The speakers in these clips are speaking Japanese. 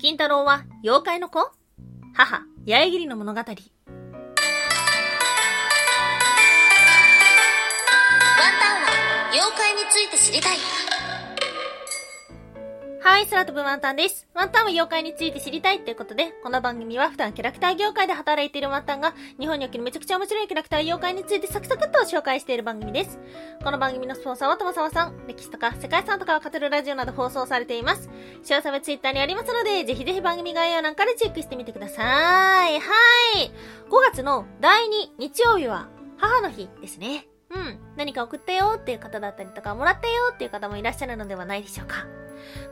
金太郎は妖怪の子？母、八重桐の物語。ワンタンは妖怪について知りたい。はい、空飛ぶワンタンです。ワンタンは妖怪について知りたいっていうことで、この番組は普段キャラクター業界で働いているワンタンが、日本におけるめちゃくちゃ面白いキャラクター妖怪についてサクサクっと紹介している番組です。この番組のスポンサーはともさまさん、歴史とか世界遺産とかを語るラジオなど放送されています。詳細はツイッターにありますので、ぜひぜひ番組概要欄からチェックしてみてください。はい。5月の第2日曜日は、母の日ですね。うん。何か送ったよっていう方だったりとか、もらったよっていう方もいらっしゃるのではないでしょうか。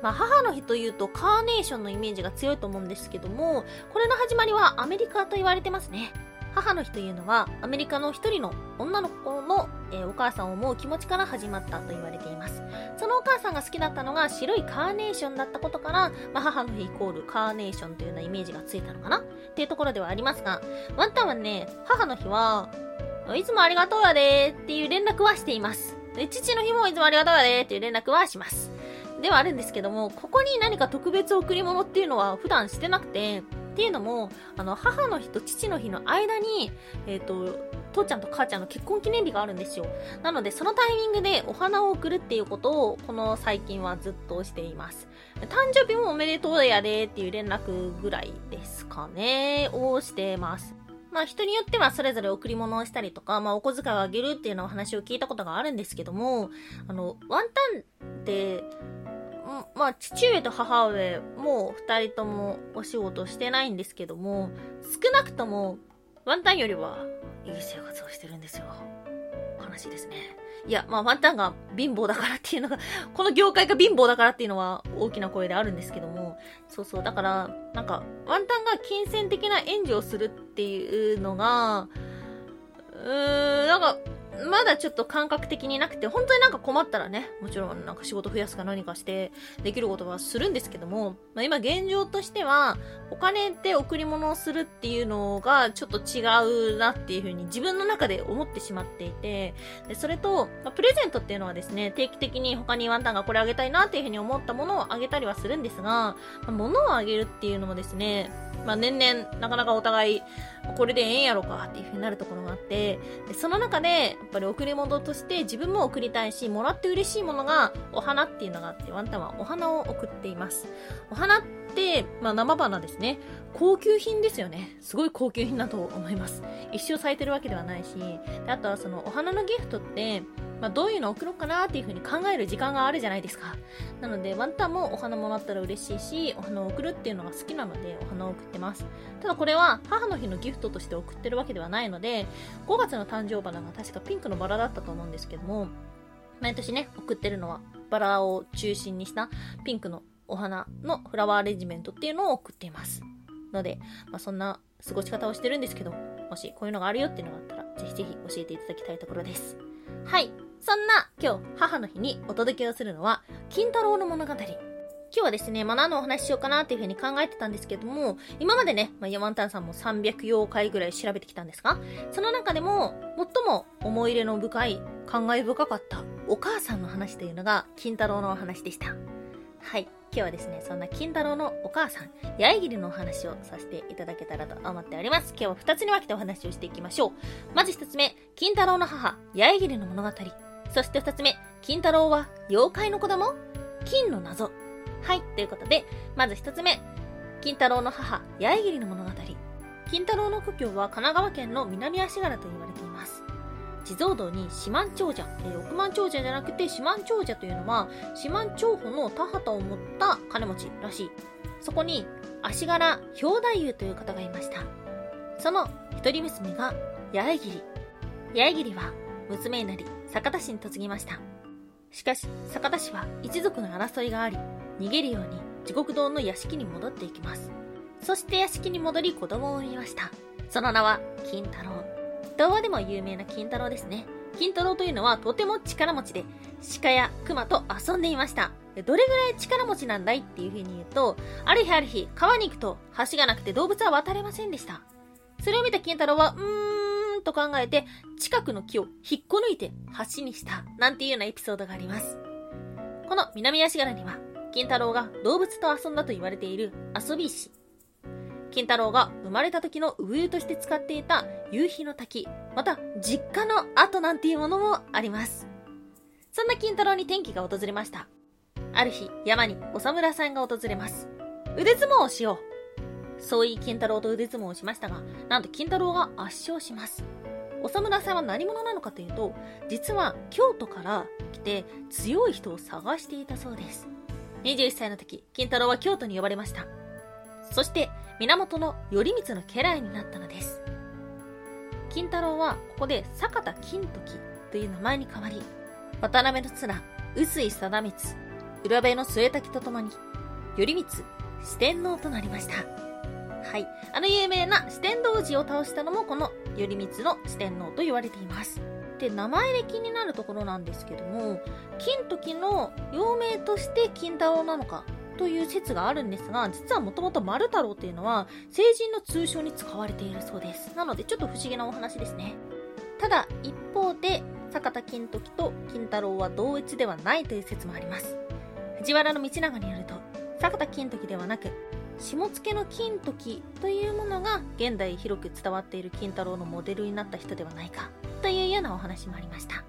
まあ、母の日というとカーネーションのイメージが強いと思うんですけども、これの始まりはアメリカと言われてますね。母の日というのはアメリカの一人の女の子の、えー、お母さんを思う気持ちから始まったと言われています。そのお母さんが好きだったのが白いカーネーションだったことから、まあ、母の日イコールカーネーションというようなイメージがついたのかなっていうところではありますが、ワンタンはね、母の日は、いつもありがとうやでーっていう連絡はしています。父の日もいつもありがとうやでーっていう連絡はします。ではあるんですけども、ここに何か特別贈り物っていうのは普段してなくて、っていうのも、あの、母の日と父の日の間に、えっ、ー、と、父ちゃんと母ちゃんの結婚記念日があるんですよ。なので、そのタイミングでお花を贈るっていうことを、この最近はずっとしています。誕生日もおめでとうやでっていう連絡ぐらいですかね、をしてます。まあ人によってはそれぞれ贈り物をしたりとか、まあお小遣いをあげるっていうのお話を聞いたことがあるんですけども、あの、ワンタンって、まあ、父上と母上、もう二人ともお仕事してないんですけども、少なくとも、ワンタンよりはいい生活をしてるんですよ。悲しいですね。いや、まあ、ワンタンが貧乏だからっていうのが、この業界が貧乏だからっていうのは大きな声であるんですけども、そうそう、だから、なんか、ワンタンが金銭的な援助をするっていうのが、うーん、なんか、まだちょっと感覚的になくて、本当になんか困ったらね、もちろんなんか仕事増やすか何かしてできることはするんですけども、まあ、今現状としては、お金で贈り物をするっていうのがちょっと違うなっていうふうに自分の中で思ってしまっていて、でそれと、まあ、プレゼントっていうのはですね、定期的に他にワンタンがこれあげたいなっていうふうに思ったものをあげたりはするんですが、まあ、物をあげるっていうのもですね、まあ、年々なかなかお互いこれでええんやろかっていう風になるところがあって、でその中で、ぱり贈り物として自分も贈りたいし、もらって嬉しいものがお花っていうのがあって、ワンタンはお花を贈っています。お花って、まあ生花ですね。高級品ですよね。すごい高級品だと思います。一生咲いてるわけではないし、あとはそのお花のギフトって、まあ、どういうのを送ろうかなっていう風に考える時間があるじゃないですか。なので、ワンタンもお花もらったら嬉しいし、お花を送るっていうのが好きなので、お花を送ってます。ただこれは、母の日のギフトとして送ってるわけではないので、5月の誕生花が確かピンクのバラだったと思うんですけども、毎年ね、送ってるのは、バラを中心にしたピンクのお花のフラワーアレンジメントっていうのを送っています。ので、まあ、そんな過ごし方をしてるんですけど、もしこういうのがあるよっていうのがあったら、ぜひぜひ教えていただきたいところです。はい。そんな今日母の日にお届けをするのは、金太郎の物語。今日はですね、まあ、何のお話ししようかなっていうふうに考えてたんですけども、今までね、まあ、ヤマンタンさんも300妖怪ぐらい調べてきたんですが、その中でも、最も思い入れの深い、感慨深かったお母さんの話というのが、金太郎のお話でした。はい。今日はですね、そんな金太郎のお母さん、八重桐のお話をさせていただけたらと思っております。今日は2つに分けてお話をしていきましょう。まず1つ目、金太郎の母、八重桐の物語。そして2つ目、金太郎は妖怪の子供金の謎。はい、ということで、まず1つ目、金太郎の母、八重桐の物語。金太郎の故郷は神奈川県の南足柄と言われています。地蔵堂に四万長者、えー、億万長者じゃなくて四万長者というのは、四万長保の田畑を持った金持ちらしい。そこに、足柄兵太夫という方がいました。その一人娘が八重桐。八重桐は娘になり、酒田市に嫁ぎました。しかし、酒田市は一族の争いがあり、逃げるように地獄堂の屋敷に戻っていきます。そして屋敷に戻り子供を産みました。その名は金太郎。童話でも有名な金太郎ですね。金太郎というのはとても力持ちで、鹿や熊と遊んでいました。どれぐらい力持ちなんだいっていう風に言うと、ある日ある日、川に行くと橋がなくて動物は渡れませんでした。それを見た金太郎は、うーんと考えて、近くの木を引っこ抜いて橋にした、なんていうようなエピソードがあります。この南足柄には、金太郎が動物と遊んだと言われている遊び石。金太郎が生まれた時の産湯として使っていた夕日の滝、また実家の跡なんていうものもあります。そんな金太郎に転機が訪れました。ある日、山にお侍さんが訪れます。腕相撲をしよう。そう言い金太郎と腕相撲をしましたが、なんと金太郎が圧勝します。お侍さんは何者なのかというと、実は京都から来て強い人を探していたそうです。21歳の時、金太郎は京都に呼ばれました。そして、源の頼光の家来になったのです。金太郎はここで坂田金時という名前に変わり、渡辺の綱、臼井貞光、浦部の末滝と共に、頼光、四天王となりました。はい。あの有名な四天王寺を倒したのもこの頼光の四天王と言われています。で、名前で気になるところなんですけども、金時の幼名として金太郎なのかという説があるんですが、実はもともと丸太郎というのは成人の通称に使われているそうです。なのでちょっと不思議なお話ですね。ただ、一方で、坂田金時と金太郎は同一ではないという説もあります。藤原道長によると、坂田金時ではなく、下野の金時というものが現代広く伝わっている金太郎のモデルになった人ではないかというようなお話もありました。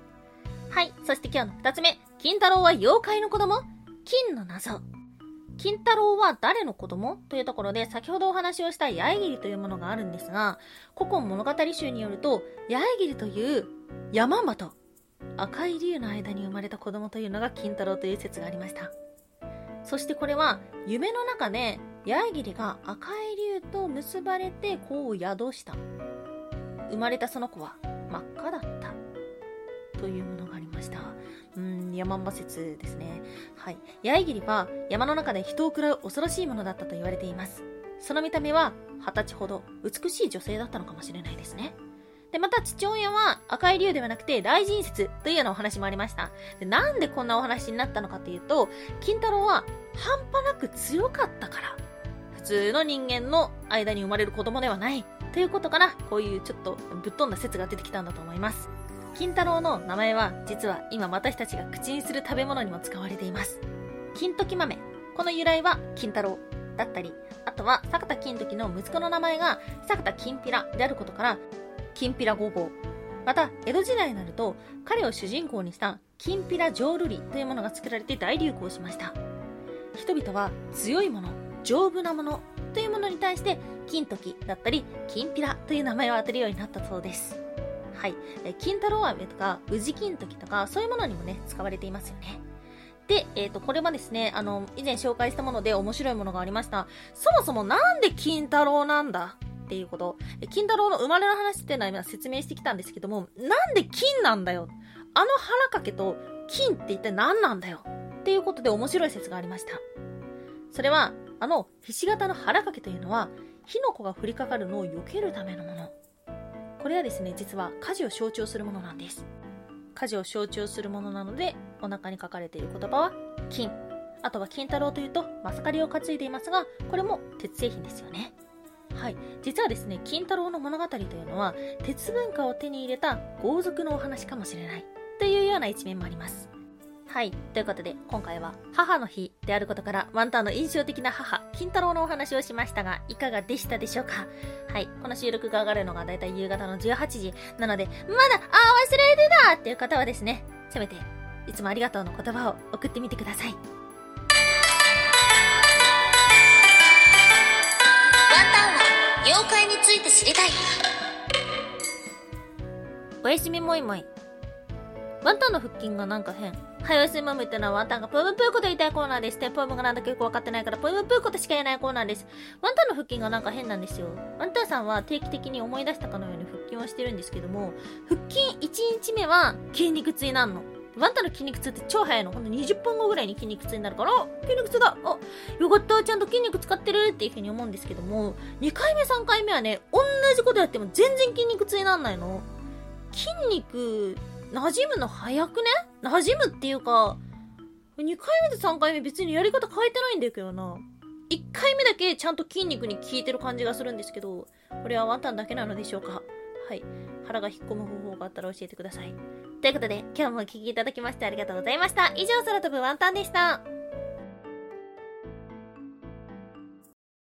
はい、そして今日の二つ目、金太郎は妖怪の子供？金の謎。金太郎は誰の子供？というところで先ほどお話をした八重桐というものがあるんですが、古今物語集によると、八重桐という山間と赤い竜の間に生まれた子供というのが金太郎という説がありました。そしてこれは夢の中で八重桐が赤い竜と結ばれて子を宿した。生まれたその子は真っ赤だったというものがありました。うん、山ん説ですね。はい。八重桐は山の中で人を食らう恐ろしいものだったと言われています。その見た目は二十歳ほど美しい女性だったのかもしれないですね。で、また父親は赤い竜ではなくて雷神説というようなお話もありました。で、なんでこんなお話になったのかというと、金太郎は半端なく強かったから。普通の人間の間に生まれる子供ではない。ということから、こういうちょっとぶっ飛んだ説が出てきたんだと思います。金太郎の名前は、実は今私たちが口にする食べ物にも使われています。金時豆。この由来は金太郎だったり、あとは坂田金時の息子の名前が坂田金ピラであることから、金ピラ5号。また、江戸時代になると、彼を主人公にした金ピラ浄瑠璃というものが作られて大流行しました。人々は強いもの、丈夫なものというものに対して、金時だったり、金ピラという名前を当てるようになったそうです。はい。え金太郎飴とか、宇治金時とか、そういうものにもね、使われていますよね。で、えっ、ー、と、これはですね、あの、以前紹介したもので面白いものがありました。そもそもなんで金太郎なんだっていうこと。金太郎の生まれの話っていうのは今説明してきたんですけども、なんで金なんだよあの腹掛けと金って一体何なんだよっていうことで面白い説がありました。それは、あの、ひし形の腹掛けというのは、火の粉が降りかかるのを避けるためのもの。これはですね、実は家事を象徴するものなんです。家事を象徴するものなので、お腹に書かれている言葉は、金。あとは金太郎というと、マスカリを担いでいますが、これも鉄製品ですよね。はい。実はですね、金太郎の物語というのは、鉄文化を手に入れた豪族のお話かもしれない。というような一面もあります。はい。ということで、今回は母の日であることから、ワンタンの印象的な母、金太郎のお話をしましたが、いかがでしたでしょうか？はい。この収録が上がるのがだいたい夕方の18時。なので、まだ、あ、忘れてたっていう方はですね、せめて、いつもありがとうの言葉を送ってみてください。ワンタンは、妖怪について知りたい。おやすみもいもい。ワンタンの腹筋がなんか変。はい、おやすみマムってのはワンタンがポイムプーコと言いたいコーナーです。で、ポイムがなんだかよくわかってないから、ポイムプーコとしか言えないコーナーです。ワンタンの腹筋がなんか変なんですよ。ワンタンさんは定期的に思い出したかのように腹筋をしてるんですけども、腹筋1日目は筋肉痛になるの。ワンタンの筋肉痛って超早いの。ほんと20分後ぐらいに筋肉痛になるから、筋肉痛だあ、よかった、ちゃんと筋肉使ってるっていう風に思うんですけども、2回目3回目はね、同じことやっても全然筋肉痛になんないの。筋肉馴染むの早くね？馴染むっていうか、2回目と3回目別にやり方変えてないんだけどな。1回目だけちゃんと筋肉に効いてる感じがするんですけど、これはワンタンだけなのでしょうか？はい。腹が引っ込む方法があったら教えてください。ということで、今日もお聴きいただきましてありがとうございました。以上、空飛ぶワンタンでした。